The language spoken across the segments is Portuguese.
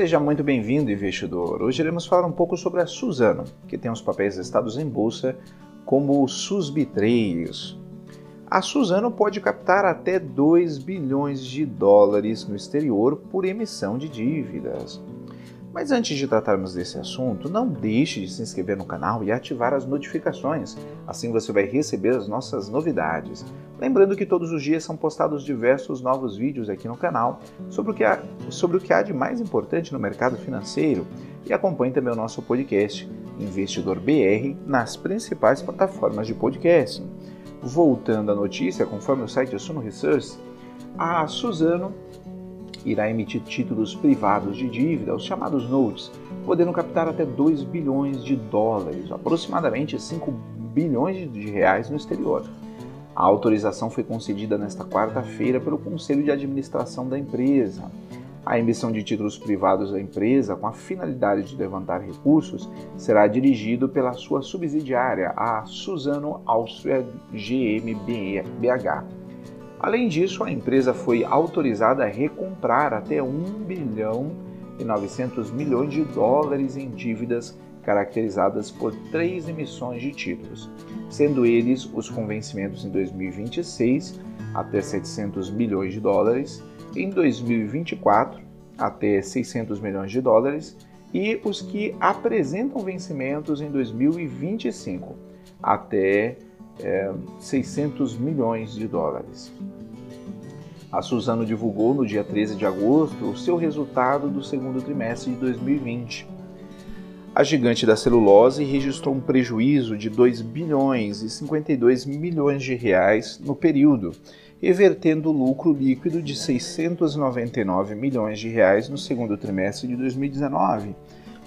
Seja muito bem-vindo, investidor. Hoje iremos falar um pouco sobre a Suzano, que tem os papéis listados em bolsa como Susb3. A Suzano pode captar até 2 bilhões de dólares no exterior por emissão de dívidas. Mas antes de tratarmos desse assunto, não deixe de se inscrever no canal e ativar as notificações, assim você vai receber as nossas novidades. Lembrando que todos os dias são postados diversos novos vídeos aqui no canal sobre o que há, sobre o que há de mais importante no mercado financeiro e acompanhe também o nosso podcast Investidor BR nas principais plataformas de podcast. Voltando à notícia, conforme o site Suno Research, a Suzano irá emitir títulos privados de dívida, os chamados notes, podendo captar até 2 bilhões de dólares, aproximadamente 5 bilhões de reais no exterior. A autorização foi concedida nesta quarta-feira pelo Conselho de Administração da empresa. A emissão de títulos privados da empresa, com a finalidade de levantar recursos, será dirigido pela sua subsidiária, a Suzano Austria GmbH. Além disso, a empresa foi autorizada a recomprar até 1 bilhão e 900 milhões de dólares em dívidas caracterizadas por três emissões de títulos, sendo eles os com vencimentos em 2026 até 700 milhões de dólares em 2024 até 600 milhões de dólares e os que apresentam vencimentos em 2025 até é, 600 milhões de dólares. A Suzano divulgou no dia 13 de agosto o seu resultado do segundo trimestre de 2020. A gigante da celulose registrou um prejuízo de 2 bilhões e 52 milhões de reais no período, revertendo lucro líquido de 699 milhões de reais no segundo trimestre de 2019.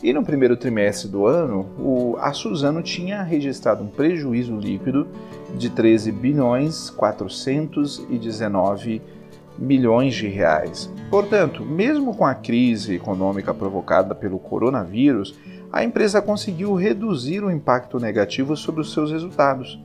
E no primeiro trimestre do ano, o, a Suzano tinha registrado um prejuízo líquido de 13 bilhões 419 milhões de reais. Portanto, mesmo com a crise econômica provocada pelo coronavírus, a empresa conseguiu reduzir o impacto negativo sobre os seus resultados.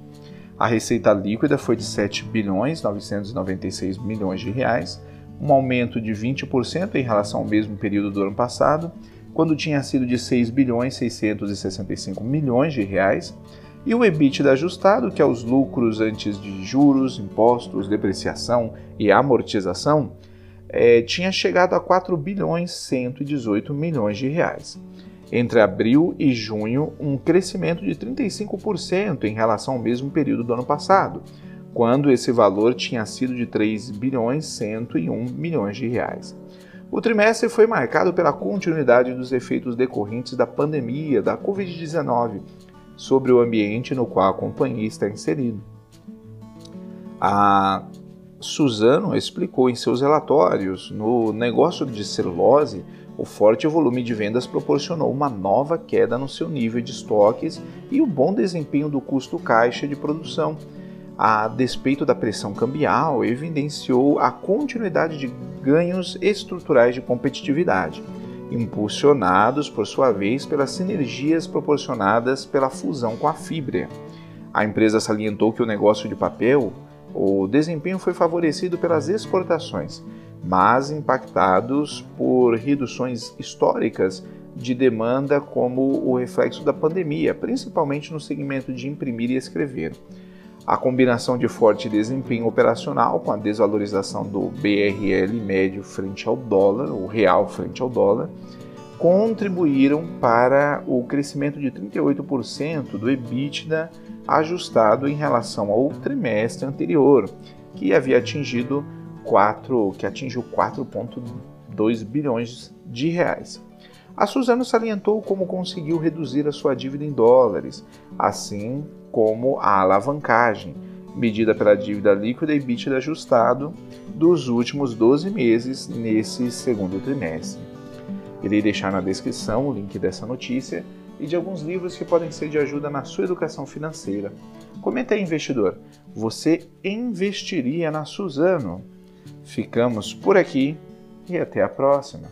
A receita líquida foi de 7 bilhões 996 milhões de reais, um aumento de 20% em relação ao mesmo período do ano passado, quando tinha sido de 6 bilhões 665 milhões de reais, e o EBITDA ajustado, que é os lucros antes de juros, impostos, depreciação e amortização, é, tinha chegado a 4 bilhões 118 milhões de reais entre abril e junho um crescimento de 35% em relação ao mesmo período do ano passado, quando esse valor tinha sido de 3 bilhões 101 milhões de reais. O trimestre foi marcado pela continuidade dos efeitos decorrentes da pandemia da Covid-19 sobre o ambiente no qual a companhia está inserida. A Suzano explicou em seus relatórios no negócio de celulose o forte volume de vendas proporcionou uma nova queda no seu nível de estoques e o bom desempenho do custo caixa de produção. A despeito da pressão cambial, evidenciou a continuidade de ganhos estruturais de competitividade, impulsionados, por sua vez, pelas sinergias proporcionadas pela fusão com a Fibra. A empresa salientou que o negócio de papel, o desempenho foi favorecido pelas exportações, mas impactados por reduções históricas de demanda como o reflexo da pandemia, principalmente no segmento de imprimir e escrever. A combinação de forte desempenho operacional com a desvalorização do BRL médio frente ao dólar, o real frente ao dólar, contribuíram para o crescimento de 38% do EBITDA ajustado em relação ao trimestre anterior, que havia atingido 4, que atingiu 4,2 bilhões de reais. A Suzano salientou como conseguiu reduzir a sua dívida em dólares, assim como a alavancagem, medida pela dívida líquida e EBITDA ajustado dos últimos 12 meses nesse segundo trimestre. Irei deixar na descrição o link dessa notícia e de alguns livros que podem ser de ajuda na sua educação financeira. Comenta aí, investidor, você investiria na Suzano? Ficamos por aqui e até a próxima!